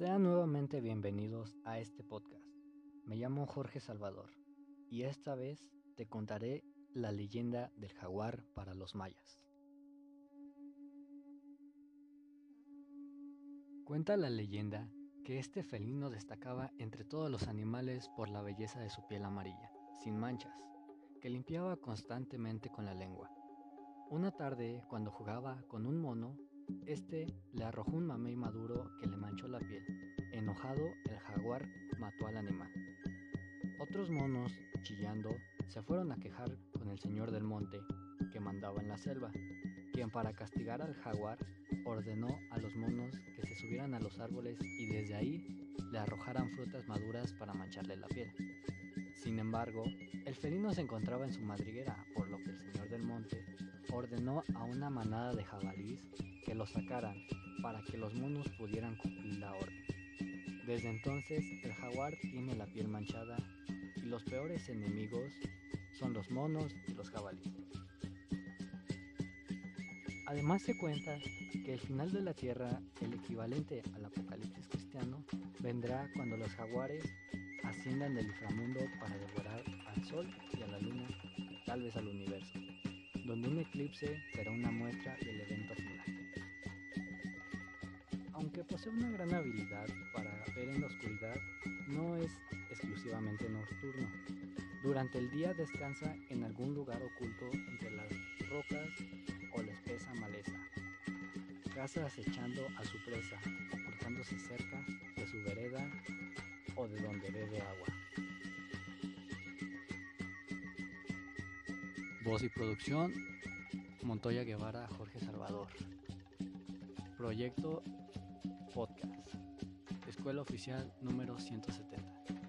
Sean nuevamente bienvenidos a este podcast. Me llamo Jorge Salvador y esta vez te contaré la leyenda del jaguar para los mayas. Cuenta la leyenda que este felino destacaba entre todos los animales por la belleza de su piel amarilla, sin manchas, que limpiaba constantemente con la lengua. Una tarde, cuando jugaba con un mono, este le arrojó un mamey maduro que le manchó la piel. Enojado, el jaguar mató al animal. Otros monos, chillando, se fueron a quejar con el señor del monte, que mandaba en la selva, quien para castigar al jaguar ordenó a los monos que se subieran a los árboles y desde ahí le arrojaran frutas maduras para mancharle la piel. Sin embargo, el felino se encontraba en su madriguera, por lo que el señor del monte ordenó a una manada de jabalíes que lo sacaran para que los monos pudieran cumplir la orden. Desde entonces el jaguar tiene la piel manchada y los peores enemigos son los monos y los jabalíes. Además se cuenta que el final de la Tierra, el equivalente al apocalipsis cristiano, vendrá cuando los jaguares asciendan del inframundo para devorar al Sol y a la Luna, tal vez al universo, eclipse será una muestra del evento final. Aunque posee una gran habilidad para ver en la oscuridad, no es exclusivamente nocturno. Durante el día descansa en algún lugar oculto entre las rocas o la espesa maleza. Caza acechando a su presa, ocultándose cerca de su vereda o de donde bebe agua. Voz y producción, Montoya Guevara, Jorge Salvador. Proyecto Podcast. Escuela Oficial número 170.